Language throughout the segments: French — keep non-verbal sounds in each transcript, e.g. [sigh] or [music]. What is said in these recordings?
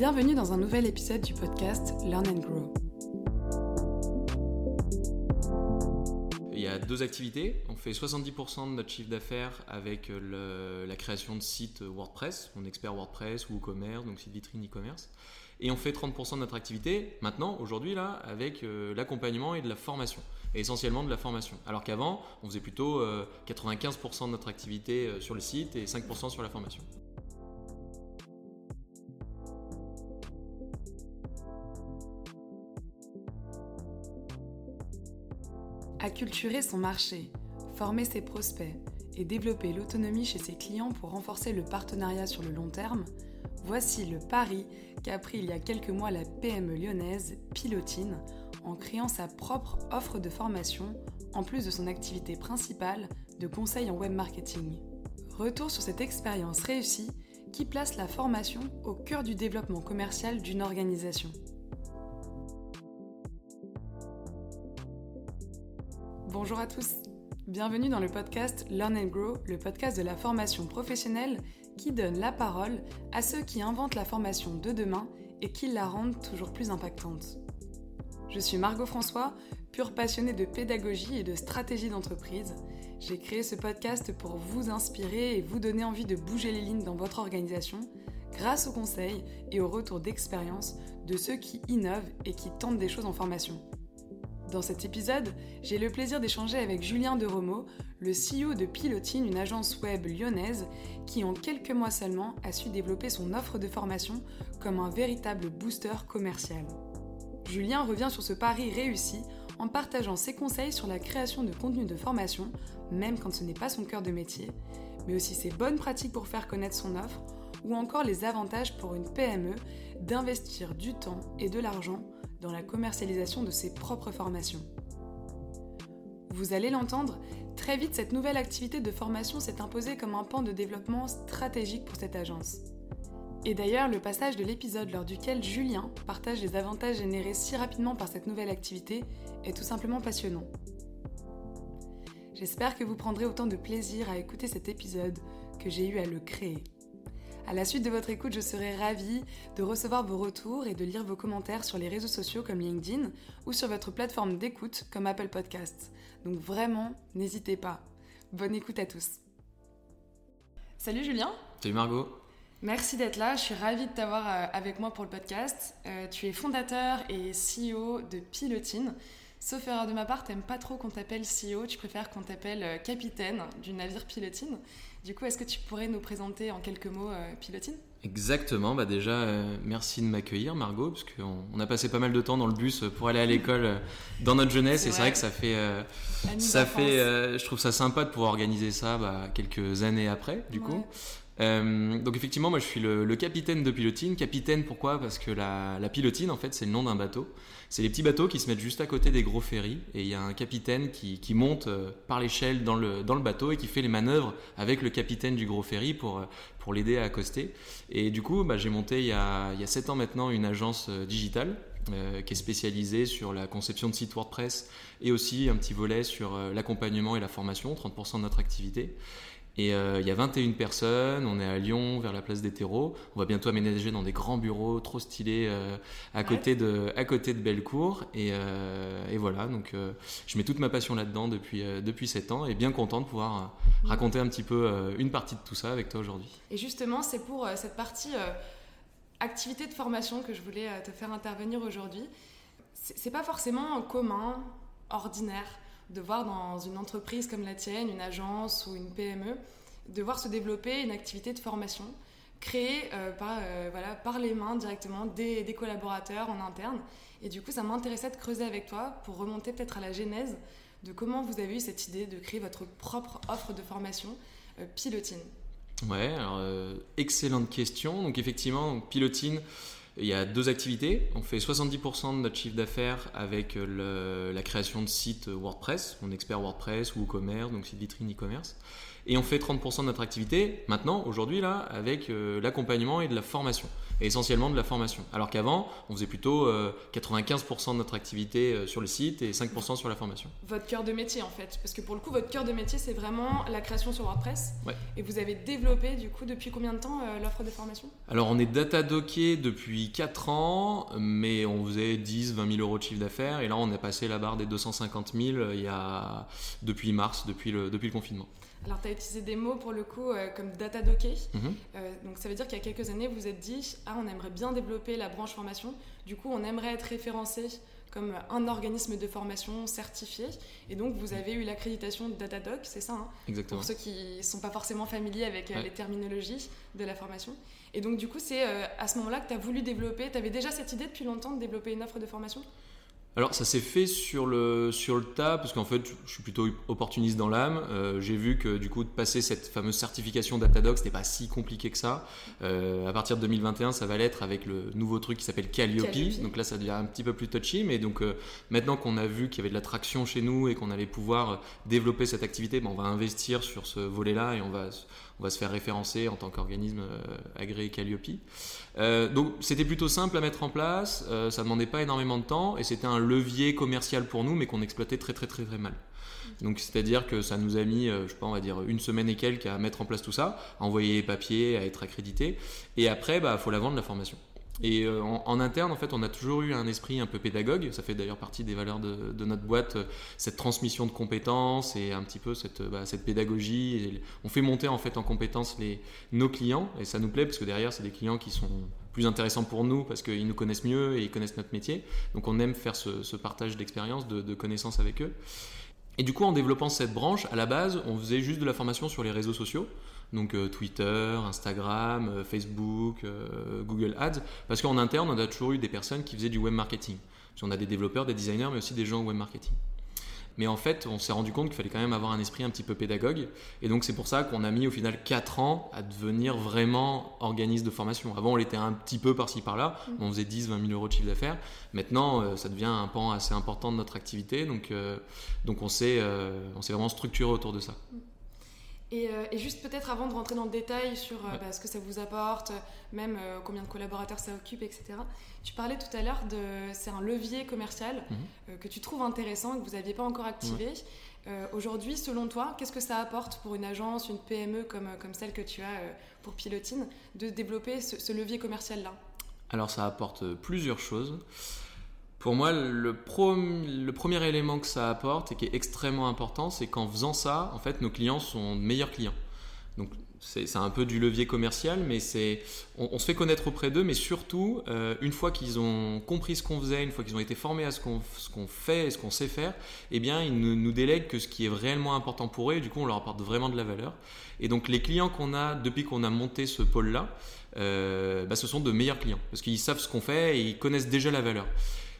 Bienvenue dans un nouvel épisode du podcast Learn and Grow. Il y a deux activités. On fait 70% de notre chiffre d'affaires avec la création de sites WordPress, on expert WordPress ou e-commerce, donc site vitrine e-commerce. Et on fait 30% de notre activité maintenant, aujourd'hui, là, avec euh, l'accompagnement et de la formation. Et essentiellement de la formation. Alors qu'avant, on faisait plutôt 95% euh, de notre activité euh, sur le site et 5% sur la formation. Acculturer son marché, former ses prospects et développer l'autonomie chez ses clients pour renforcer le partenariat sur le long terme, voici le pari qu'a pris il y a quelques mois la PME lyonnaise Pilotine en créant sa propre offre de formation en plus de son activité principale de conseil en web marketing. Retour sur cette expérience réussie qui place la formation au cœur du développement commercial d'une organisation. Bonjour à tous, bienvenue dans le podcast Learn and Grow, le podcast de la formation professionnelle qui donne la parole à ceux qui inventent la formation de demain et qui la rendent toujours plus impactante. Je suis Margot François, pure passionnée de pédagogie et de stratégie d'entreprise. J'ai créé ce podcast pour vous inspirer et vous donner envie de bouger les lignes dans votre organisation grâce aux conseils et au retour d'expérience de ceux qui innovent et qui tentent des choses en formation. Dans cet épisode, j'ai le plaisir d'échanger avec Julien Deromo, le CEO de Pilotine, une agence web lyonnaise qui en quelques mois seulement a su développer son offre de formation comme un véritable booster commercial. Julien revient sur ce pari réussi en partageant ses conseils sur la création de contenu de formation, même quand ce n'est pas son cœur de métier, mais aussi ses bonnes pratiques pour faire connaître son offre, ou encore les avantages pour une PME d'investir du temps et de l'argent dans la commercialisation de ses propres formations. Vous allez l'entendre, très vite cette nouvelle activité de formation s'est imposée comme un pan de développement stratégique pour cette agence. Et d'ailleurs, le passage de l'épisode lors duquel Julien partage les avantages générés si rapidement par cette nouvelle activité est tout simplement passionnant. J'espère que vous prendrez autant de plaisir à écouter cet épisode que j'ai eu à le créer. À la suite de votre écoute, je serai ravie de recevoir vos retours et de lire vos commentaires sur les réseaux sociaux comme LinkedIn ou sur votre plateforme d'écoute comme Apple Podcasts. Donc vraiment, n'hésitez pas. Bonne écoute à tous. Salut Julien. Salut Margot. Merci d'être là, je suis ravie de t'avoir euh, avec moi pour le podcast. Euh, tu es fondateur et CEO de Pilotine. Sauf erreur de ma part, t'aimes pas trop qu'on t'appelle CEO, tu préfères qu'on t'appelle euh, capitaine du navire Pilotine. Du coup, est-ce que tu pourrais nous présenter en quelques mots euh, Pilotine? Exactement, bah déjà euh, merci de m'accueillir Margot, parce qu'on on a passé pas mal de temps dans le bus pour aller à l'école dans notre jeunesse, et c'est vrai que ça fait, ça fait, je trouve ça sympa de pouvoir organiser ça bah, quelques années après, du coup. Euh, donc effectivement, moi je suis le, capitaine de pilotine. Capitaine pourquoi? Parce que la, pilotine en fait c'est le nom d'un bateau. C'est les petits bateaux qui se mettent juste à côté des gros ferries et il y a un capitaine qui, monte euh, par l'échelle dans le, dans le bateau et qui fait les manœuvres avec le capitaine du gros ferry pour, euh, pour l'aider à accoster. Et du coup, bah, j'ai monté il y, a, il y a 7 ans maintenant une agence digitale qui est spécialisée sur la conception de sites WordPress et aussi un petit volet sur l'accompagnement et la formation, 30% de notre activité. Et euh, il y a 21 personnes, on est à Lyon, vers la place des terreaux. On va bientôt aménager dans des grands bureaux trop stylés euh, à, côté de, à côté de Bellecour. Et, euh, et voilà, donc je mets toute ma passion là-dedans depuis, depuis 7 ans et bien content de pouvoir raconter un petit peu une partie de tout ça avec toi aujourd'hui. Et justement, c'est pour cette partie activité de formation que je voulais te faire intervenir aujourd'hui. C'est pas forcément commun, ordinaire de voir dans une entreprise comme la tienne, une agence ou une PME, de voir se développer une activité de formation créée euh, par, euh, voilà, par les mains directement des, collaborateurs en interne. Et du coup, ça m'intéressait de creuser avec toi pour remonter peut-être à la genèse de comment vous avez eu cette idée de créer votre propre offre de formation euh, Pilotine. Ouais, alors excellente question. Donc effectivement, Pilotine, il y a deux activités. On fait 70% de notre chiffre d'affaires avec euh, la création de sites WordPress, on expert WordPress ou e-commerce, donc site vitrine e-commerce. Et on fait 30% de notre activité maintenant, aujourd'hui, là, avec euh, l'accompagnement et de la formation. Et essentiellement de la formation. Alors qu'avant, on faisait plutôt 95% de notre activité sur le site et 5% sur la formation. Votre cœur de métier, en fait. Parce que pour le coup, votre cœur de métier, c'est vraiment la création sur WordPress. Ouais. Et vous avez développé, du coup, depuis combien de temps l'offre de formation? Alors, on est datadocké depuis 4 ans, mais on faisait 10, 20 000 euros de chiffre d'affaires. Et là, on a passé la barre des 250 000 il y a, depuis mars, depuis le, depuis le confinement. Alors, tu as utilisé des mots pour le coup euh, comme data docké. Mhm. Euh, donc, ça veut dire qu'il y a quelques années, vous vous êtes dit Ah, on aimerait bien développer la branche formation. Du coup, on aimerait être référencé comme un organisme de formation certifié. Et donc, vous avez eu l'accréditation de Datadoc, c'est ça hein Exactement. Pour ceux qui ne sont pas forcément familiers avec euh, les terminologies de la formation. Et donc, du coup, c'est à ce moment-là que tu as voulu développer. Tu avais déjà cette idée depuis longtemps de développer une offre de formation? Alors ça s'est fait sur le, sur le tas, parce qu'en fait je suis plutôt opportuniste dans l'âme. Euh, j'ai vu que du coup de passer cette fameuse certification Datadog, c'était pas si compliqué que ça. Euh, à partir de 2021, ça va l'être avec le nouveau truc qui s'appelle Calliope. Donc là ça devient un petit peu plus touchy, mais donc euh, maintenant qu'on a vu qu'il y avait de la traction chez nous et qu'on allait pouvoir développer cette activité, ben, on va investir sur ce volet-là et on va on va se faire référencer en tant qu'organisme agréé Calliope. Donc c'était plutôt simple à mettre en place, ça demandait pas énormément de temps et c'était un levier commercial pour nous mais qu'on exploitait très très très mal. Donc c'est-à-dire que ça nous a mis, je sais pas, on va dire une semaine et quelques à mettre en place tout ça, à envoyer les papiers, à être accrédité. Et après, bah, faut la vendre la formation. Et euh, en, interne, en fait, on a toujours eu un esprit un peu pédagogue. Ça fait d'ailleurs partie des valeurs de, notre boîte, euh, cette transmission de compétences et un petit peu cette, bah, pédagogie. on fait monter en fait en compétences nos clients et ça nous plaît parce que derrière, c'est des clients qui sont plus intéressants pour nous parce qu'ils nous connaissent mieux et ils connaissent notre métier. Donc on aime faire ce, partage d'expérience, de, de connaissances avec eux. Et du coup, en développant cette branche, à la base, on faisait juste de la formation sur les réseaux sociaux donc euh, Twitter, Instagram, euh, Facebook, euh, Google Ads, parce qu'en interne, on a toujours eu des personnes qui faisaient du web marketing. on a des développeurs, des designers, mais aussi des gens web marketing. Mais en fait, on s'est rendu compte qu'il fallait quand même avoir un esprit un petit peu pédagogue. Et donc, c'est pour ça qu'on a mis au final 4 ans à devenir vraiment organisme de formation. Avant, on l'était un petit peu par-ci par-là. Mm. On faisait 10, 20 000 euros de chiffre d'affaires. Maintenant, ça devient un pan assez important de notre activité. Donc, donc on s'est vraiment structuré autour de ça. Euh, et, juste peut-être avant de rentrer dans le détail sur euh, bah, ce que ça vous apporte, même euh, combien de collaborateurs ça occupe, etc. Tu parlais tout à l'heure de c'est un levier commercial mhm. que tu trouves intéressant et que vous n'aviez pas encore activé. Aujourd'hui, selon toi, qu'est-ce que ça apporte pour une agence, une PME comme, comme celle que tu as pour Pilotine, de développer ce levier commercial-là? Alors ça apporte plusieurs choses. Pour moi, le, premier élément que ça apporte et qui est extrêmement important, c'est qu'en faisant ça, en fait, nos clients sont meilleurs clients. Donc, c'est un peu du levier commercial, mais c'est on, se fait connaître auprès d'eux, mais surtout, euh, une fois qu'ils ont compris ce qu'on faisait, une fois qu'ils ont été formés à ce qu'on fait et ce qu'on sait faire, eh bien, ils ne nous délèguent que ce qui est réellement important pour eux, et du coup, on leur apporte vraiment de la valeur. Et donc, les clients qu'on a depuis qu'on a monté ce pôle-là, euh, bah, ce sont de meilleurs clients, parce qu'ils savent ce qu'on fait et ils connaissent déjà la valeur.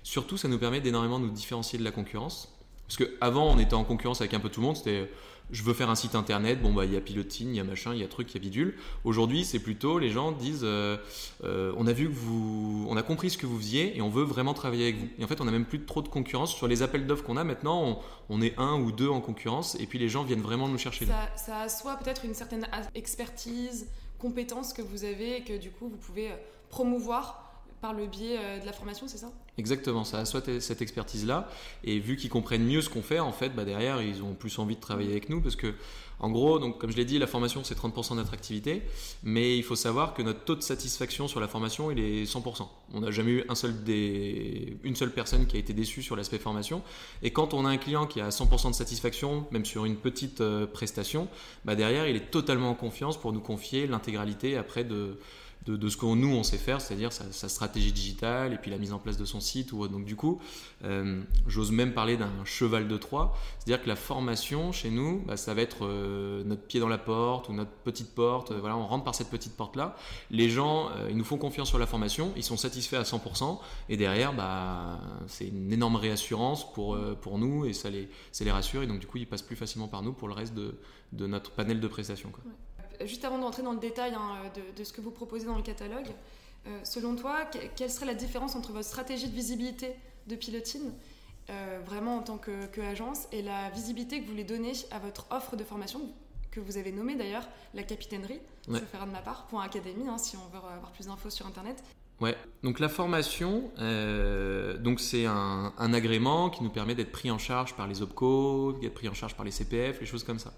Surtout, ça nous permet d'énormément nous différencier de la concurrence. Parce qu'avant, on était en concurrence avec un peu tout le monde. C'était je veux faire un site internet, bon, bah, il y a Pilotine, il y a machin, il y a truc, il y a bidule. Aujourd'hui, c'est plutôt les gens disent euh, euh, on a vu que vous. On a compris ce que vous faisiez et on veut vraiment travailler avec vous. Et en fait, on n'a même plus trop de concurrence. Sur les appels d'offres qu'on a maintenant, on, est un ou deux en concurrence et puis les gens viennent vraiment nous chercher. Ça, ça a soit peut-être une certaine expertise, compétence que vous avez et que du coup, vous pouvez promouvoir par le biais euh, de la formation, c'est ça? Exactement, ça a soit cette expertise-là, et vu qu'ils comprennent mieux ce qu'on fait, en fait, bah derrière, ils ont plus envie de travailler avec nous, parce que, en gros, donc, comme je l'ai dit, la formation, c'est 30% de notre activité, mais il faut savoir que notre taux de satisfaction sur la formation, il est 100%. On n'a jamais eu un seul des... une seule personne qui a été déçue sur l'aspect formation, et quand on a un client qui a 100% de satisfaction, même sur une petite euh, prestation, bah derrière, il est totalement en confiance pour nous confier l'intégralité après de de, ce que nous on sait faire, c'est-à-dire sa, stratégie digitale et puis la mise en place de son site. Ou, donc du coup, euh, j'ose même parler d'un cheval de Troie, c'est-à-dire que la formation chez nous, bah, ça va être euh, notre pied dans la porte ou notre petite porte. voilà, on rentre par cette petite porte-là. Les gens, euh, ils nous font confiance sur la formation, ils sont satisfaits à 100% et derrière, bah, c'est une énorme réassurance pour, pour nous et ça les, ça les rassure et donc du coup, ils passent plus facilement par nous pour le reste de, de notre panel de prestations. Juste avant d'entrer dans le détail hein, de, ce que vous proposez dans le catalogue, euh, selon toi, quelle serait la différence entre votre stratégie de visibilité de Pilotine, euh, vraiment en tant qu'agence, et la visibilité que vous voulez donner à votre offre de formation que vous avez nommé d'ailleurs la capitainerie, ouais. fera de ma part, pour Académie, hein, si on veut avoir plus d'infos sur Internet. Ouais, donc la formation, euh, donc c'est un, agrément qui nous permet d'être pris en charge par les OPCO, d'être pris en charge par les CPF, les choses comme ça.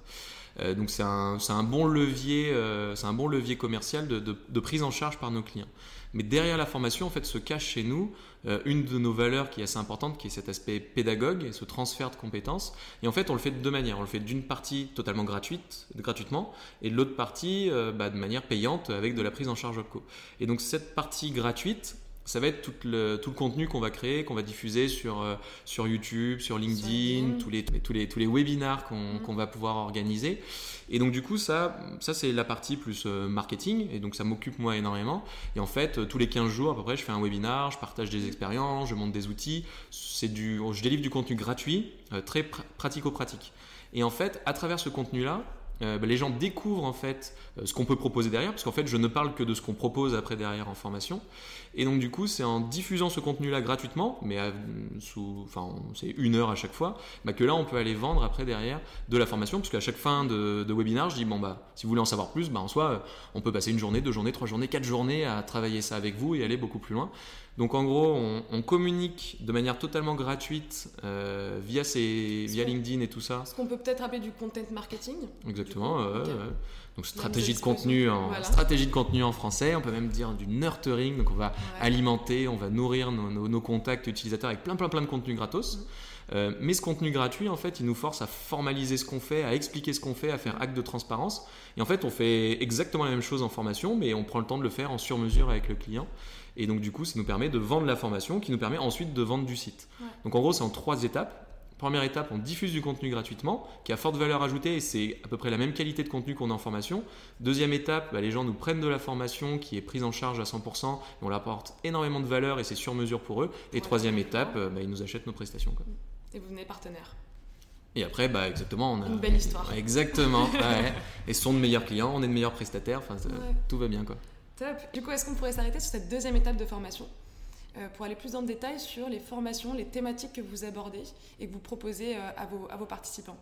Euh, donc c'est un, un, bon levier, euh, c'est un bon levier commercial de, de, prise en charge par nos clients. Mais derrière la formation, en fait, se cache chez nous euh, une de nos valeurs qui est assez importante, qui est cet aspect pédagogue et ce transfert de compétences. Et en fait, on le fait de deux manières. On le fait d'une partie totalement gratuite, gratuitement, et de l'autre partie bah, de manière payante avec de la prise en charge OPCO. Et donc cette partie gratuite, ça va être tout le, tout le contenu qu'on va créer, qu'on va diffuser sur, euh, sur YouTube, sur LinkedIn, tous, les, tous, les, tous les webinars qu'on mm. va pouvoir organiser. Et donc du coup, ça, ça c'est la partie plus euh, marketing, et donc ça m'occupe moi énormément. Et en fait, euh, tous les 15 jours à peu près, je fais un webinar, je partage des expériences, je monte des outils. Du, je délivre du contenu gratuit, très pratico-pratique. Et en fait, à travers ce contenu-là, euh, bah, les gens découvrent en fait euh, ce qu'on peut proposer derrière, parce qu'en fait je ne parle que de ce qu'on propose après derrière en formation. Et donc du coup c'est en diffusant ce contenu-là gratuitement, mais c'est une heure à chaque fois, bah, que là on peut aller vendre après derrière de la formation, parce qu'à chaque fin de, de, webinaire je dis bon bah si vous voulez en savoir plus, bah, en soi euh, on peut passer une journée, deux journées, trois journées, quatre journées à travailler ça avec vous et aller beaucoup plus loin. Donc en gros, on, communique de manière totalement gratuite euh, via, ces, via LinkedIn et tout ça. Ce qu'on peut peut-être appeler du content marketing. Exactement. Donc stratégie de contenu en stratégie de contenu en français. On peut même dire du nurturing. Donc on va alimenter, on va nourrir nos, contacts utilisateurs avec plein plein plein de contenu gratos. Mm. Euh, mais ce contenu gratuit, en fait, il nous force à formaliser ce qu'on fait, à expliquer ce qu'on fait, à faire acte de transparence. Et en fait, on fait exactement la même chose en formation, mais on prend le temps de le faire en sur-mesure avec le client. Et donc, du coup, ça nous permet de vendre la formation qui nous permet ensuite de vendre du site. Donc, en gros, c'est en trois étapes. Première étape, on diffuse du contenu gratuitement, qui a forte valeur ajoutée et c'est à peu près la même qualité de contenu qu'on a en formation. Deuxième étape, bah, les gens nous prennent de la formation qui est prise en charge à 100%, et on leur apporte énormément de valeur et c'est sur mesure pour eux. Et troisième étape, bah, ils nous achètent nos prestations. Et vous venez partenaire. Et après, bah, exactement, on a une belle histoire. Exactement. [laughs] Et ce sont de meilleurs clients, on est de meilleurs prestataires, enfin, tout va bien quoi. Du coup, est-ce qu'on pourrait s'arrêter sur cette deuxième étape de formation euh, pour aller plus dans le détail sur les formations, les thématiques que vous abordez et que vous proposez euh, à, vos, à, vos, participants?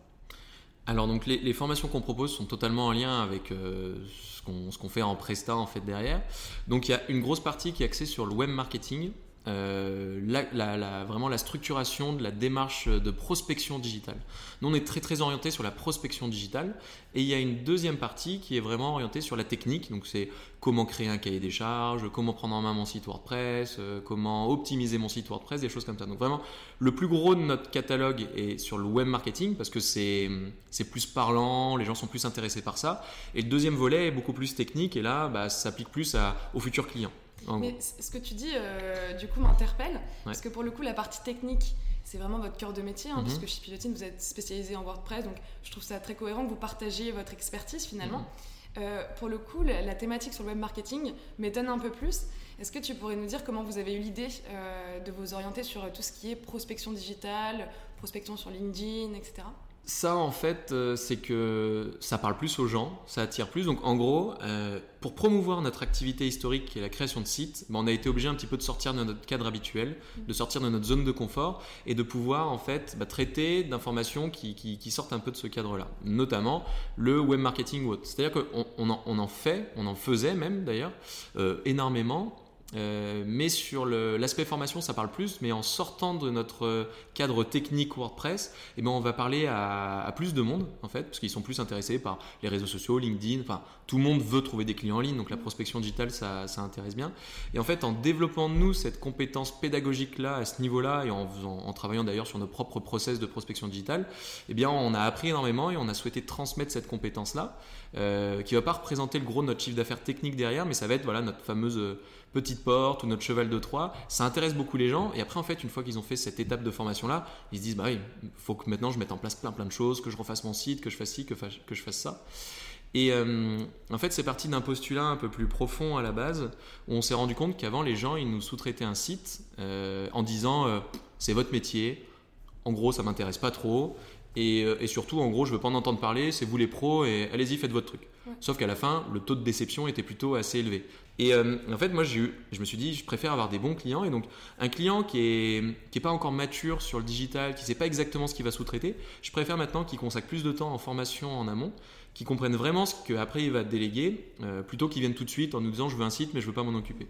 Alors donc les, formations qu'on propose sont totalement en lien avec euh, ce qu'on fait en Presta en fait derrière. Donc il y a une grosse partie qui est axée sur le web marketing, euh, la, vraiment la structuration de la démarche de prospection digitale. Nous, on est très très orienté sur la prospection digitale et il y a une deuxième partie qui est vraiment orientée sur la technique. Donc, c'est comment créer un cahier des charges, comment prendre en main mon site WordPress, euh, comment optimiser mon site WordPress, des choses comme ça. Donc, vraiment, le plus gros de notre catalogue est sur le web marketing parce que c'est plus parlant, les gens sont plus intéressés par ça. Et le deuxième volet est beaucoup plus technique et là, bah, ça s'applique plus à, aux futurs clients. Mais ce que tu dis, euh, du coup, m'interpelle. Parce que pour le coup, la partie technique, c'est vraiment votre cœur de métier, hein, mhm. puisque chez Pilotine, vous êtes spécialisé en WordPress. Donc, je trouve ça très cohérent que vous partagiez votre expertise finalement. Mhm. Euh, pour le coup, la, thématique sur le web marketing m'étonne un peu plus. Est-ce que tu pourrais nous dire comment vous avez eu l'idée euh, de vous orienter sur tout ce qui est prospection digitale, prospection sur LinkedIn, etc. Ça, en fait, euh, c'est que ça parle plus aux gens, ça attire plus. Donc, en gros, euh, pour promouvoir notre activité historique qui est la création de sites, ben, on a été obligé un petit peu de sortir de notre cadre habituel, de sortir de notre zone de confort et de pouvoir, en fait, bah, traiter d'informations qui, qui, sortent un peu de ce cadre-là. Notamment le web marketing ou autre. C'est-à-dire qu'on on en, on en, fait, on en faisait même d'ailleurs, euh, énormément euh, mais sur l'aspect formation, ça parle plus. Mais en sortant de notre cadre technique WordPress, eh ben on va parler à, plus de monde, en fait, parce qu'ils sont plus intéressés par les réseaux sociaux, LinkedIn. Enfin, tout le monde veut trouver des clients en ligne, donc la prospection digitale, ça, ça intéresse bien. Et en fait, en développant nous cette compétence pédagogique-là, à ce niveau-là, et en, en travaillant d'ailleurs sur nos propres process de prospection digitale, eh bien, on a appris énormément et on a souhaité transmettre cette compétence-là, euh, qui va pas représenter le gros de notre chiffre d'affaires technique derrière, mais ça va être voilà notre fameuse petite porte ou notre cheval de Troie, ça intéresse beaucoup les gens. Et après, en fait, une fois qu'ils ont fait cette étape de formation-là, ils se disent, bah oui, il faut que maintenant je mette en place plein plein de choses, que je refasse mon site, que je fasse ci, que, que je fasse ça. Et euh, en fait, c'est parti d'un postulat un peu plus profond à la base, où on s'est rendu compte qu'avant, les gens, ils nous sous-traitaient un site euh, en disant, euh, c'est votre métier, en gros, ça m'intéresse pas trop. Et, et, surtout, en gros, je veux pas en entendre parler, c'est vous les pros et allez-y, faites votre truc. Sauf qu'à la fin, le taux de déception était plutôt assez élevé. Et euh, en fait, moi, je me suis dit, je préfère avoir des bons clients. Et donc, un client qui est, qui est pas encore mature sur le digital, qui sait pas exactement ce qu'il va sous-traiter, je préfère maintenant qu'il consacre plus de temps en formation en amont, qui comprennent vraiment ce qu'après il va déléguer, plutôt qu'ils viennent tout de suite en nous disant je veux un site mais je veux pas m'en occuper.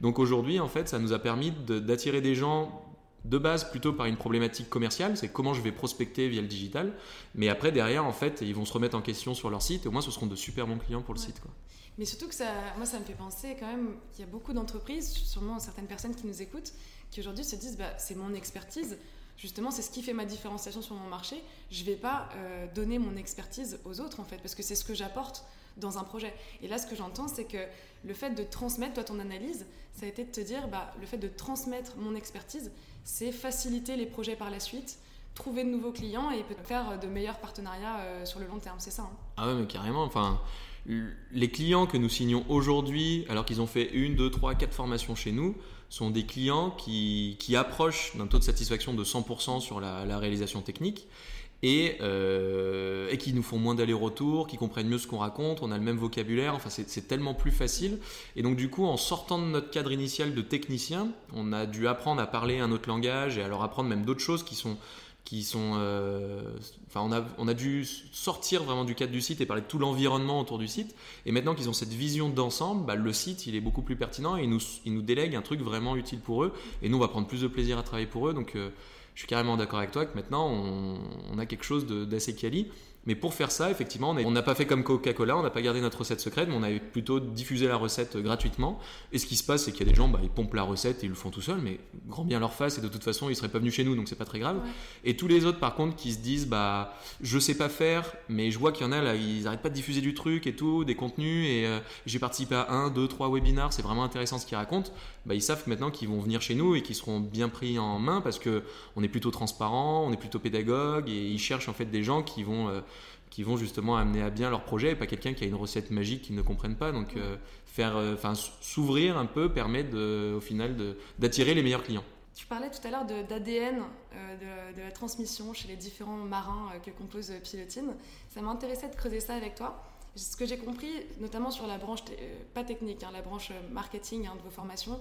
Donc aujourd'hui, en fait, ça nous a permis d'attirer des gens de base plutôt par une problématique commerciale, c'est comment je vais prospecter via le digital. Mais après, derrière, en fait, ils vont se remettre en question sur leur site et au moins ce seront de super bons clients pour le site. Quoi. Mais surtout que ça, moi, ça me fait penser quand même qu'il y a beaucoup d'entreprises, sûrement certaines personnes qui nous écoutent, qui aujourd'hui se disent bah, c'est mon expertise. Justement, c'est ce qui fait ma différenciation sur mon marché. Je ne vais pas euh, donner mon expertise aux autres, en fait, parce que c'est ce que j'apporte dans un projet. Et là, ce que j'entends, c'est que le fait de transmettre, toi, ton analyse, ça a été de te dire, bah, le fait de transmettre mon expertise, c'est faciliter les projets par la suite, trouver de nouveaux clients et peut faire de meilleurs partenariats euh, sur le long terme. C'est ça hein Ah ouais, mais carrément. Enfin, les clients que nous signons aujourd'hui, alors qu'ils ont fait une, deux, trois, quatre formations chez nous, sont des clients qui, qui approchent d'un taux de satisfaction de 100% sur la, réalisation technique et, euh, et qui nous font moins d'aller-retour, qui comprennent mieux ce qu'on raconte, on a le même vocabulaire, enfin c'est tellement plus facile. Et donc du coup, en sortant de notre cadre initial de technicien, on a dû apprendre à parler un autre langage et à leur apprendre même d'autres choses qui sont... Qui sont euh, enfin, on a, on a dû sortir vraiment du cadre du site et parler de tout l'environnement autour du site. Et maintenant qu'ils ont cette vision d'ensemble, bah, le site il est beaucoup plus pertinent et ils nous, ils nous délèguent un truc vraiment utile pour eux. Et nous, on va prendre plus de plaisir à travailler pour eux. Donc, euh, je suis carrément d'accord avec toi que maintenant on, a quelque chose d'assez quali. Mais pour faire ça, effectivement, on n'a pas fait comme Coca-Cola, on n'a pas gardé notre recette secrète, mais on avait plutôt diffusé la recette gratuitement. Et ce qui se passe, c'est qu'il y a des gens, bah, ils pompent la recette et ils le font tout seuls, mais grand bien leur face, et de toute façon, ils seraient pas venus chez nous, donc c'est pas très grave. Et tous les autres, par contre, qui se disent, bah, je sais pas faire, mais je vois qu'il y en a là, ils arrêtent pas de diffuser du truc et tout, des contenus, et euh, j'ai participé à un, deux, trois webinars, c'est vraiment intéressant ce qu'ils racontent. Bah, ils savent maintenant qu'ils vont venir chez nous et qu'ils seront bien pris en main parce que on est plutôt transparent, on est plutôt pédagogue, et ils cherchent en fait des gens qui vont euh, qui vont justement amener à bien leur projet et pas quelqu'un qui a une recette magique qu'ils ne comprennent pas. Donc, euh, faire, euh, enfin, s'ouvrir un peu permet de, au final d'attirer les meilleurs clients. Tu parlais tout à l'heure d'ADN, euh, de, la transmission chez les différents marins que compose Pilotine. Ça m'intéressait de creuser ça avec toi. Ce que j'ai compris, notamment sur la branche, pas technique, hein, la branche marketing hein, de vos formations,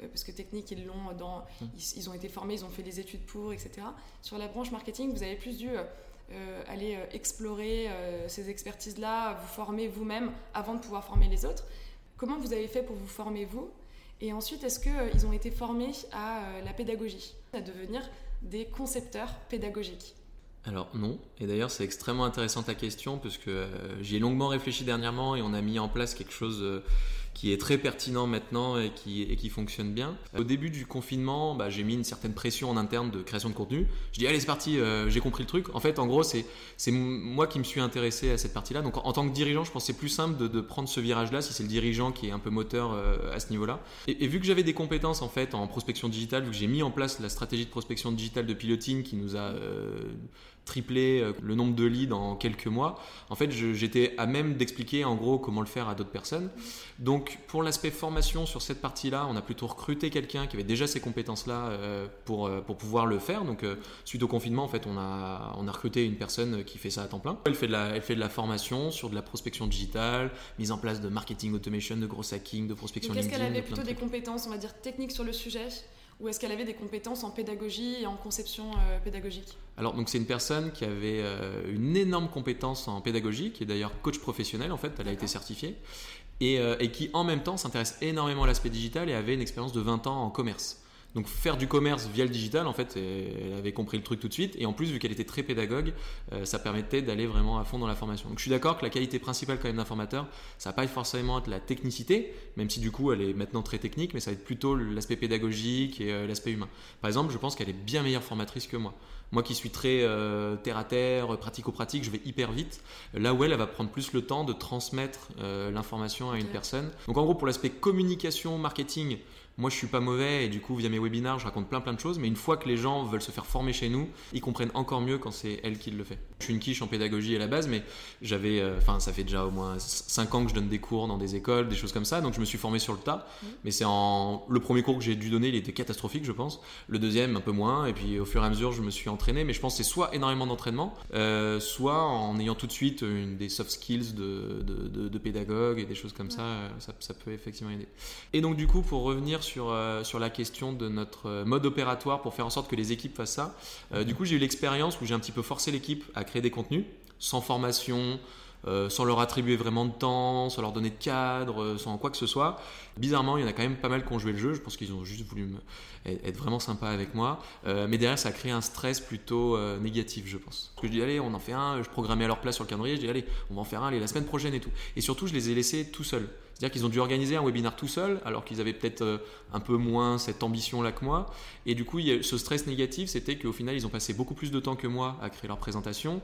parce que technique, ils l'ont dans, mmh. ils, ils, ont été formés, ils ont fait des études pour, etc. Sur la branche marketing, vous avez plus dû euh, aller euh, explorer euh, ces expertises-là, vous former vous-même avant de pouvoir former les autres. Comment vous avez fait pour vous former vous? Et ensuite, est-ce qu'ils ont été formés à la pédagogie, à devenir des concepteurs pédagogiques. Alors non, et d'ailleurs c'est extrêmement intéressant ta question parce que j'y ai longuement réfléchi dernièrement et on a mis en place quelque chose qui est très pertinent maintenant et qui, et qui fonctionne bien. Au début du confinement, bah, j'ai mis une certaine pression en interne de création de contenu. Je dis allez c'est parti, euh, j'ai compris le truc. En fait, en gros, c'est moi qui me suis intéressé à cette partie-là. Donc en, tant que dirigeant, je pense que c'est plus simple de, de prendre ce virage-là si c'est le dirigeant qui est un peu moteur euh, à ce niveau-là. Et, vu que j'avais des compétences en fait en prospection digitale, vu que j'ai mis en place la stratégie de prospection digitale de piloting qui nous a euh, triplé euh, le nombre de leads en quelques mois. En fait, j'étais à même d'expliquer en gros comment le faire à d'autres personnes. Donc, pour l'aspect formation sur cette partie-là, on a plutôt recruté quelqu'un qui avait déjà ces compétences-là euh, pour, euh, pour pouvoir le faire. Donc, suite au confinement, en fait, on a, on a recruté une personne qui fait ça à temps plein. Elle fait de la, elle fait de la formation sur de la prospection digitale, mise en place de marketing automation, de gros hacking, de prospection LinkedIn. Est-ce qu'elle avait plutôt des compétences, on va dire, techniques sur le sujet? Ou est-ce qu'elle avait des compétences en pédagogie et en conception pédagogique alors, donc c'est une personne qui avait euh, une énorme compétence en pédagogie, qui est d'ailleurs coach professionnel en fait, elle a été certifiée, et, euh, et qui en même temps s'intéresse énormément à l'aspect digital et avait une expérience de 20 ans en commerce. Donc faire du commerce via le digital, en fait, elle avait compris le truc tout de suite. Et en plus, vu qu'elle était très pédagogue, euh, ça permettait d'aller vraiment à fond dans la formation. Donc je suis d'accord que la qualité principale quand même d'un formateur, ça va pas forcément être la technicité, même si du coup elle est maintenant très technique, mais ça va être plutôt l'aspect pédagogique et euh, l'aspect humain. Par exemple, je pense qu'elle est bien meilleure formatrice que moi. Moi qui suis très euh, terre à terre, pratico-pratique, je vais hyper vite. Là où elle, elle va prendre plus le temps de transmettre l'information à une personne. Donc en gros, pour l'aspect communication, marketing, moi je suis pas mauvais et du coup via mes webinars je raconte plein plein de choses mais une fois que les gens veulent se faire former chez nous ils comprennent encore mieux quand c'est elle qui le fait. Je suis une quiche en pédagogie à la base mais j'avais euh, enfin ça fait déjà au moins 5 ans que je donne des cours dans des écoles des choses comme ça donc je me suis formé sur le tas. Mmh. mais c'est en le premier cours que j'ai dû donner il était catastrophique je pense. Le deuxième un peu moins et puis au fur et à mesure je me suis entraîné mais je pense que c'est soit énormément d'entraînement euh, soit en ayant tout de suite une, des soft skills de, de, pédagogue et des choses comme ça, euh, ça, ça peut effectivement aider. Et donc du coup pour revenir sur sur, euh, sur la question de notre euh, mode opératoire pour faire en sorte que les équipes fassent ça. Euh, du coup, j'ai eu l'expérience où j'ai un petit peu forcé l'équipe à créer des contenus sans formation, sans leur attribuer vraiment de temps, sans leur donner de cadre, sans quoi que ce soit. Bizarrement, il y en a quand même pas mal qui ont joué le jeu. Je pense qu'ils ont juste voulu être vraiment sympa avec moi. mais derrière, ça a créé un stress plutôt négatif, je pense. Parce que je dis, allez, on en fait un. Je programmais à leur place sur le calendrier. Je dis, allez, on va en faire un allez, la semaine prochaine et tout. Et surtout, je les ai laissés tout seuls. C'est-à-dire qu'ils ont dû organiser un webinar tout seul, alors qu'ils avaient peut-être euh, un peu moins cette ambition-là que moi. Et du coup, ce stress négatif, c'était qu'au final, ils ont passé beaucoup plus de temps que moi à créer leur présentation.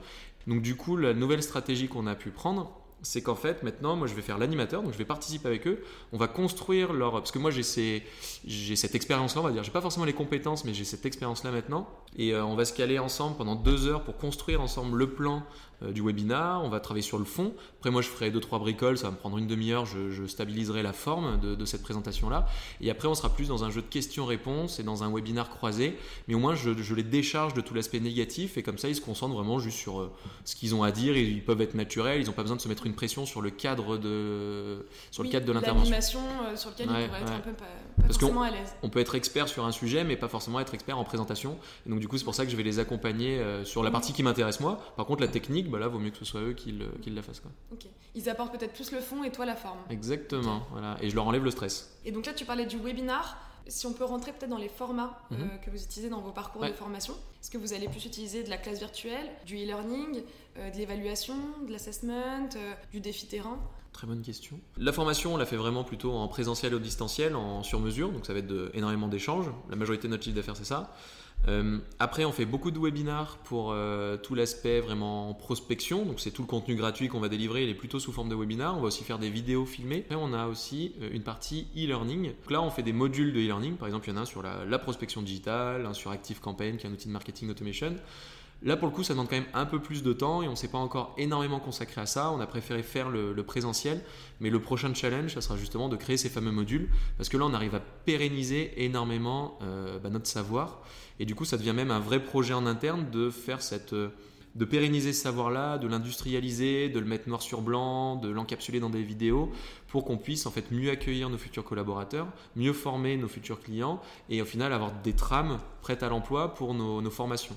Donc du coup, la nouvelle stratégie qu'on a pu prendre, c'est qu'en fait maintenant moi je vais faire l'animateur donc je vais participer avec eux on va construire leur parce que moi j'ai cette expérience là on va dire j'ai pas forcément les compétences mais j'ai cette expérience là maintenant et euh, on va se caler ensemble pendant deux heures pour construire ensemble le plan du webinar, on va travailler sur le fond. Après, moi, je ferai deux trois bricoles, ça va me prendre une demi-heure, je, stabiliserai la forme de, cette présentation-là. Et après, on sera plus dans un jeu de questions-réponses et dans un webinar croisé. Mais au moins, je, les décharge de tout l'aspect négatif et comme ça, ils se concentrent vraiment juste sur euh, ce qu'ils ont à dire. ils peuvent être naturels, ils n'ont pas besoin de se mettre une pression sur le cadre de, sur le cadre de l'intervention. Euh, sur lequel ils pourraient être un peu pas, forcément à l'aise. On peut être expert sur un sujet, mais pas forcément être expert en présentation. Et donc, du coup, c'est pour ça que je vais les accompagner sur la partie qui m'intéresse moi. Par contre, la technique, bah là, vaut mieux que ce soit eux qui, la fassent. Quoi. Ils apportent peut-être plus le fond et toi la forme. Exactement, voilà. Et je leur enlève le stress. Et donc là, tu parlais du webinar. Si on peut rentrer peut-être dans les formats euh, mhm. que vous utilisez dans vos parcours de formation, est-ce que vous allez plus utiliser de la classe virtuelle, du e-learning, euh, de l'évaluation, de l'assessment, euh, du défi terrain? Très bonne question. La formation, on la fait vraiment plutôt en présentiel ou distanciel, en sur-mesure, donc ça va être de, énormément d'échanges. La majorité de notre chiffre d'affaires, c'est ça. Euh, après, on fait beaucoup de webinars pour euh, tout l'aspect vraiment prospection. Donc, c'est tout le contenu gratuit qu'on va délivrer. Il est plutôt sous forme de webinar. On va aussi faire des vidéos filmées. Après, on a aussi euh, une partie e-learning. Donc là, on fait des modules de e-learning. Par exemple, il y en a un sur la, prospection digitale, un sur Active Campaign, qui est un outil de marketing automation. Là, pour le coup, ça demande quand même un peu plus de temps et on ne s'est pas encore énormément consacré à ça. On a préféré faire le, présentiel. Mais le prochain challenge, ça sera justement de créer ces fameux modules parce que là, on arrive à pérenniser énormément bah, notre savoir. Et du coup, ça devient même un vrai projet en interne de faire cette de pérenniser ce savoir-là, de l'industrialiser, de le mettre noir sur blanc, de l'encapsuler dans des vidéos pour qu'on puisse en fait mieux accueillir nos futurs collaborateurs, mieux former nos futurs clients et au final avoir des trames prêtes à l'emploi pour nos formations.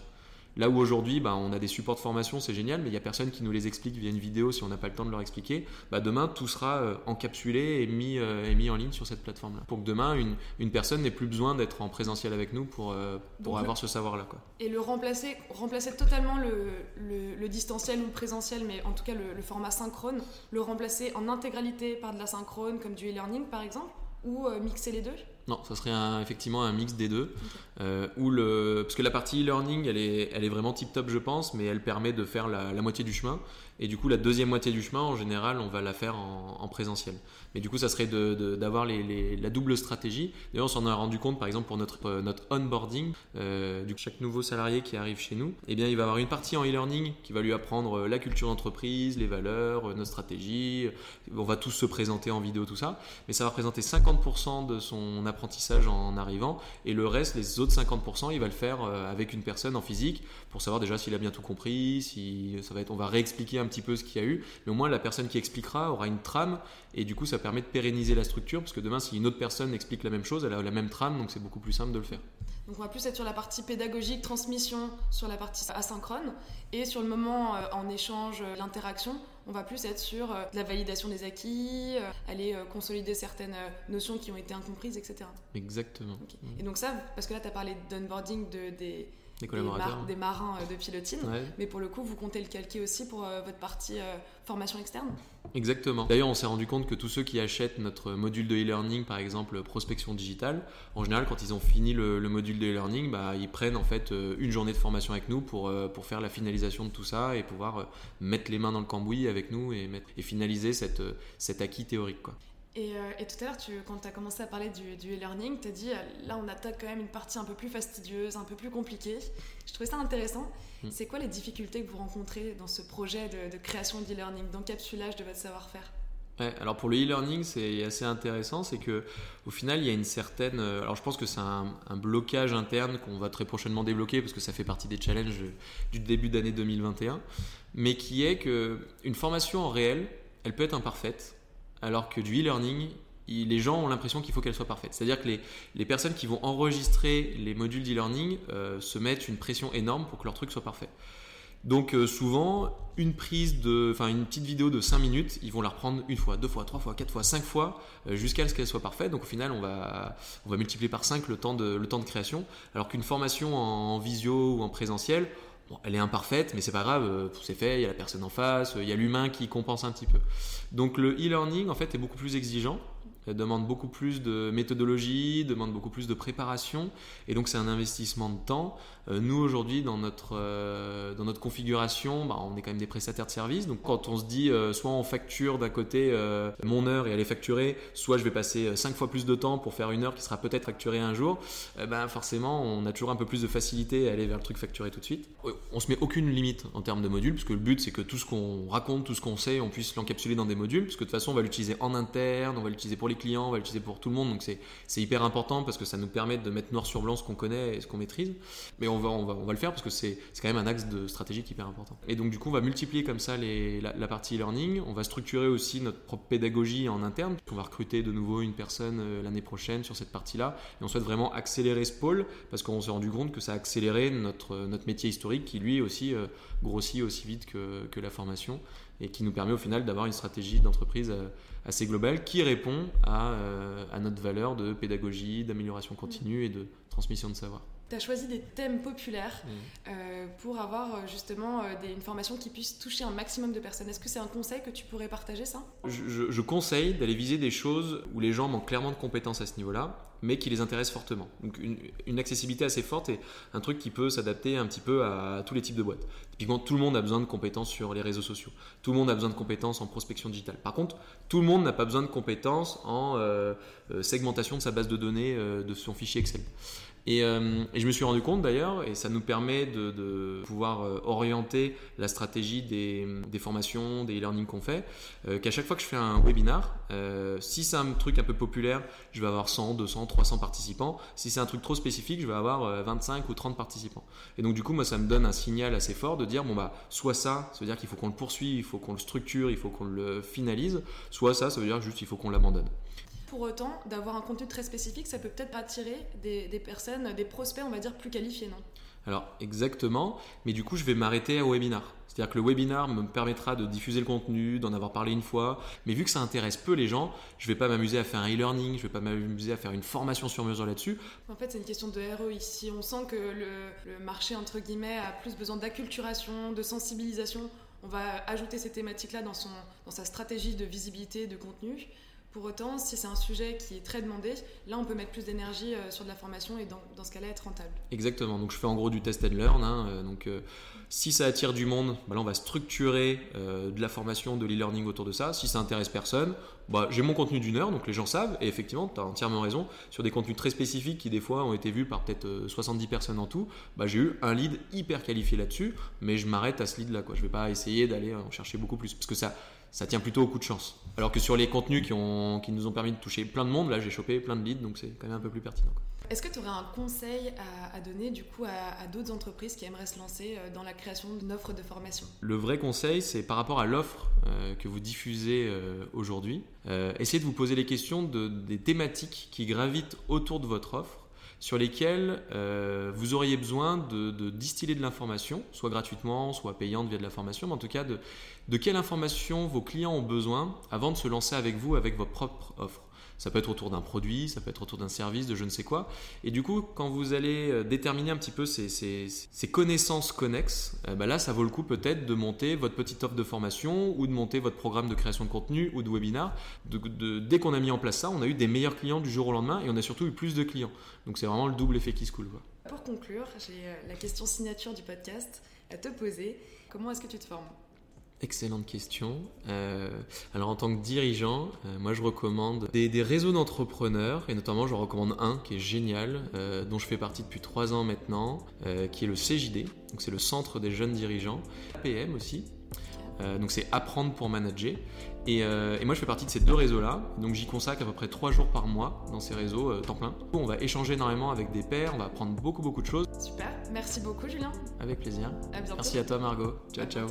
Là où aujourd'hui, bah, on a des supports de formation, c'est génial, mais il n'y a personne qui nous les explique via une vidéo si on n'a pas le temps de leur expliquer. Bah, demain, tout sera euh, encapsulé et mis, euh, et mis en ligne sur cette plateforme-là. Pour que demain, une, une personne n'ait plus besoin d'être en présentiel avec nous pour, euh, pour avoir ce savoir-là. Et le remplacer, remplacer totalement le, le, distanciel ou le présentiel, mais en tout cas le, le format synchrone, le remplacer en intégralité par de la synchrone, comme du e-learning par exemple, ou mixer les deux? Non, ça serait effectivement un mix des deux. Euh, le, parce que la partie e-learning, elle est, elle est vraiment tip-top, je pense, mais elle permet de faire la, moitié du chemin. Et du coup, la deuxième moitié du chemin, en général, on va la faire en, présentiel. Mais du coup, ça serait d'avoir la double stratégie. D'ailleurs, on s'en a rendu compte, par exemple, pour notre, euh, notre onboarding. Euh, du coup, chaque nouveau salarié qui arrive chez nous, eh bien, il va avoir une partie en e-learning qui va lui apprendre la culture d'entreprise, les valeurs, notre stratégie. On va tous se présenter en vidéo, tout ça. Mais ça va représenter 50% de son apprentissage en arrivant, et le reste, les autres 50%, il va le faire euh, avec une personne en physique pour savoir déjà s'il a bien tout compris, si ça va être, on va réexpliquer un petit peu ce qu'il y a eu, mais au moins la personne qui expliquera aura une trame, et du coup ça permet de pérenniser la structure, parce que demain si une autre personne explique la même chose, elle a la même trame, donc c'est beaucoup plus simple de le faire. Donc on va plus être sur la partie pédagogique, transmission, sur la partie asynchrone, et sur le moment euh, en échange, euh, l'interaction, on va plus être sur euh, la validation des acquis, aller consolider certaines notions qui ont été incomprises, etc. Exactement. Et donc ça, parce que là tu as parlé d'onboarding de, des des collaborateurs. Des, marins euh, de pilotine. Mais pour le coup, vous comptez le calquer aussi pour euh, votre partie euh, formation externe? Exactement. D'ailleurs, on s'est rendu compte que tous ceux qui achètent notre module de e-learning, par exemple prospection digitale, en général, quand ils ont fini le, module de e-learning, bah, ils prennent en fait une journée de formation avec nous pour, pour faire la finalisation de tout ça et pouvoir mettre les mains dans le cambouis avec nous et, mettre, et finaliser cette, cet acquis théorique. Quoi. Euh, et, tout à l'heure, quand tu as commencé à parler du, e-learning, tu as dit euh, là, on attaque quand même une partie un peu plus fastidieuse, un peu plus compliquée. Je trouvais ça intéressant. Mm. C'est quoi les difficultés que vous rencontrez dans ce projet de, création d'e-learning, d'encapsulage de votre savoir-faire? Ouais, alors pour le e-learning, c'est assez intéressant, c'est que au final, il y a une certaine. Euh, alors je pense que c'est un, un, blocage interne qu'on va très prochainement débloquer parce que ça fait partie des challenges du début d'année 2021, mais qui est que une formation en réel, elle peut être imparfaite alors que du e-learning, les gens ont l'impression qu'il faut qu'elle soit parfaite. C'est-à-dire que les, personnes qui vont enregistrer les modules d'e-learning euh, se mettent une pression énorme pour que leur truc soit parfait. Donc souvent, une prise de, enfin une petite vidéo de 5 minutes, ils vont la reprendre une fois, deux fois, trois fois, quatre fois, cinq fois, jusqu'à ce qu'elle soit parfaite. Donc au final, on va, on va multiplier par 5 le temps de, le temps de création. Alors qu'une formation en visio ou en présentiel, elle est imparfaite, mais c'est pas grave, euh, c'est fait, il y a la personne en face, il y a l'humain qui compense un petit peu. Donc le e-learning en fait est beaucoup plus exigeant demande beaucoup plus de méthodologie, demande beaucoup plus de préparation, et donc c'est un investissement de temps. Euh, nous aujourd'hui dans notre euh, dans notre configuration, bah, on est quand même des prestataires de services, donc quand on se dit euh, soit on facture d'un côté mon heure et elle est facturée, soit je vais passer cinq fois plus de temps pour faire une heure qui sera peut-être facturée un jour, ben forcément on a toujours un peu plus de facilité à aller vers le truc facturé tout de suite. On se met aucune limite en termes de modules, parce que le but c'est que tout ce qu'on raconte, tout ce qu'on sait, on puisse l'encapsuler dans des modules, parce que de toute façon on va l'utiliser en interne, on va l'utiliser pour les clients, on va l'utiliser pour tout le monde, donc c'est hyper important parce que ça nous permet de mettre noir sur blanc ce qu'on connaît et ce qu'on maîtrise. Mais on va, on va, on va le faire parce que c'est quand même un axe de stratégique hyper important. Et donc du coup, on va multiplier comme ça les, la, partie e-learning, on va structurer aussi notre propre pédagogie en interne. On va recruter de nouveau une personne euh, l'année prochaine sur cette partie-là et on souhaite vraiment accélérer ce pôle parce qu'on s'est rendu compte que ça a accéléré notre, notre métier historique qui lui aussi euh, grossit aussi vite que, que la formation et qui nous permet au final d'avoir une stratégie d'entreprise euh, assez globale qui répond à, euh, à notre valeur de pédagogie, d'amélioration continue et de transmission de savoir. Tu as choisi des thèmes populaires mmh. euh, pour avoir justement des, une formation qui puisse toucher un maximum de personnes. Est-ce que c'est un conseil que tu pourrais partager ça? Je, je, conseille d'aller viser des choses où les gens manquent clairement de compétences à ce niveau-là mais qui les intéressent fortement. Donc une, accessibilité assez forte et un truc qui peut s'adapter un petit peu à tous les types de boîtes. Typiquement, tout le monde a besoin de compétences sur les réseaux sociaux. Tout le monde a besoin de compétences en prospection digitale. Par contre, tout le monde n'a pas besoin de compétences en euh, euh, segmentation de sa base de données euh, de son fichier Excel. Et, je me suis rendu compte d'ailleurs, et ça nous permet de, pouvoir orienter la stratégie des, formations, des e-learning qu'on fait, qu'à chaque fois que je fais un webinar, si c'est un truc un peu populaire, je vais avoir 100, 200, 300 participants. Si c'est un truc trop spécifique, je vais avoir 25 ou 30 participants. Et donc du coup, moi, ça me donne un signal assez fort de dire, bon bah, soit ça, ça veut dire qu'il faut qu'on le poursuive, il faut qu'on le structure, il faut qu'on le finalise, soit ça, ça veut dire juste qu'il faut qu'on l'abandonne pour autant, d'avoir un contenu très spécifique, ça peut peut-être attirer des, des, personnes, des prospects, on va dire, plus qualifiés, non? Alors, exactement, mais du coup, je vais m'arrêter au webinar. C'est-à-dire que le webinar me permettra de diffuser le contenu, d'en avoir parlé une fois, mais vu que ça intéresse peu les gens, je ne vais pas m'amuser à faire un e-learning, je ne vais pas m'amuser à faire une formation sur mesure là-dessus. En fait, c'est une question de RE ici. On sent que le, le marché, entre guillemets, a plus besoin d'acculturation, de sensibilisation. On va ajouter ces thématiques-là dans, dans sa stratégie de visibilité de contenu. Pour autant, si c'est un sujet qui est très demandé, là on peut mettre plus d'énergie euh, sur de la formation et dans, ce cas-là être rentable. Exactement, donc je fais en gros du test and learn. Hein, euh, donc, euh, si ça attire du monde, bah là on va structurer de la formation, de l'e-learning autour de ça. Si ça intéresse personne, bah, j'ai mon contenu d'une heure, donc les gens savent, et effectivement, tu as entièrement raison, sur des contenus très spécifiques qui des fois ont été vus par peut-être 70 personnes en tout, bah, j'ai eu un lead hyper qualifié là-dessus, mais je m'arrête à ce lead-là. Je ne vais pas essayer d'aller en chercher beaucoup plus, parce que ça ça tient plutôt au coup de chance. Alors que sur les contenus qui, ont, qui nous ont permis de toucher plein de monde, là j'ai chopé plein de leads, donc c'est quand même un peu plus pertinent. Est-ce que tu aurais un conseil à, donner du coup à, d'autres entreprises qui aimeraient se lancer euh, dans la création d'une offre de formation? Le vrai conseil, c'est par rapport à l'offre euh, que vous diffusez euh, aujourd'hui, essayez de vous poser les questions de, des thématiques qui gravitent autour de votre offre sur lesquels euh, vous auriez besoin de, distiller de l'information, soit gratuitement, soit payante via de la formation, mais en tout cas de, quelle information vos clients ont besoin avant de se lancer avec vous avec votre propre offre. Ça peut être autour d'un produit, ça peut être autour d'un service, de je ne sais quoi. Et du coup, quand vous allez euh, déterminer un petit peu ces, ces, connaissances connexes, euh, bah là, ça vaut le coup peut-être de monter votre petite offre de formation ou de monter votre programme de création de contenu ou de webinar. Dès qu'on a mis en place ça, on a eu des meilleurs clients du jour au lendemain et on a surtout eu plus de clients. Donc c'est vraiment le double effet qui se coule. Pour conclure, j'ai euh, la question signature du podcast à te poser. Comment est-ce que tu te formes? Excellente question. Euh, alors en tant que dirigeant, euh, moi je recommande des, réseaux d'entrepreneurs et notamment je recommande un qui est génial, euh, dont je fais partie depuis trois ans maintenant, qui est le CJD. Donc c'est le Centre des jeunes dirigeants. PM aussi. donc c'est apprendre pour manager. Et, et, moi je fais partie de ces deux réseaux-là. Donc j'y consacre à peu près trois jours par mois dans ces réseaux temps plein. On va échanger énormément avec des pairs, on va apprendre beaucoup beaucoup de choses. Super. Merci beaucoup Julien. Avec plaisir. À bientôt. Merci à toi Margot. Ciao ciao.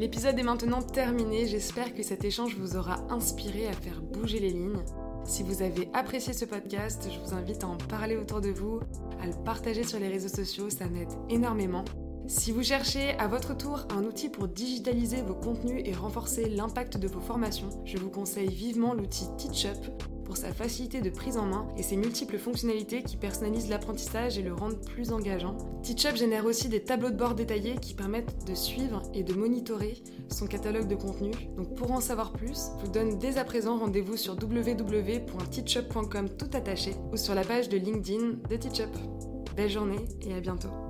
L'épisode est maintenant terminé, j'espère que cet échange vous aura inspiré à faire bouger les lignes. Si vous avez apprécié ce podcast, je vous invite à en parler autour de vous, à le partager sur les réseaux sociaux, ça m'aide énormément. Si vous cherchez à votre tour un outil pour digitaliser vos contenus et renforcer l'impact de vos formations, je vous conseille vivement l'outil TeachUp pour sa facilité de prise en main et ses multiples fonctionnalités qui personnalisent l'apprentissage et le rendent plus engageant. TeachUp génère aussi des tableaux de bord détaillés qui permettent de suivre et de monitorer son catalogue de contenu. Donc pour en savoir plus, je vous donne dès à présent rendez-vous sur www.teachup.com tout attaché ou sur la page de LinkedIn de TeachUp. Belle journée et à bientôt.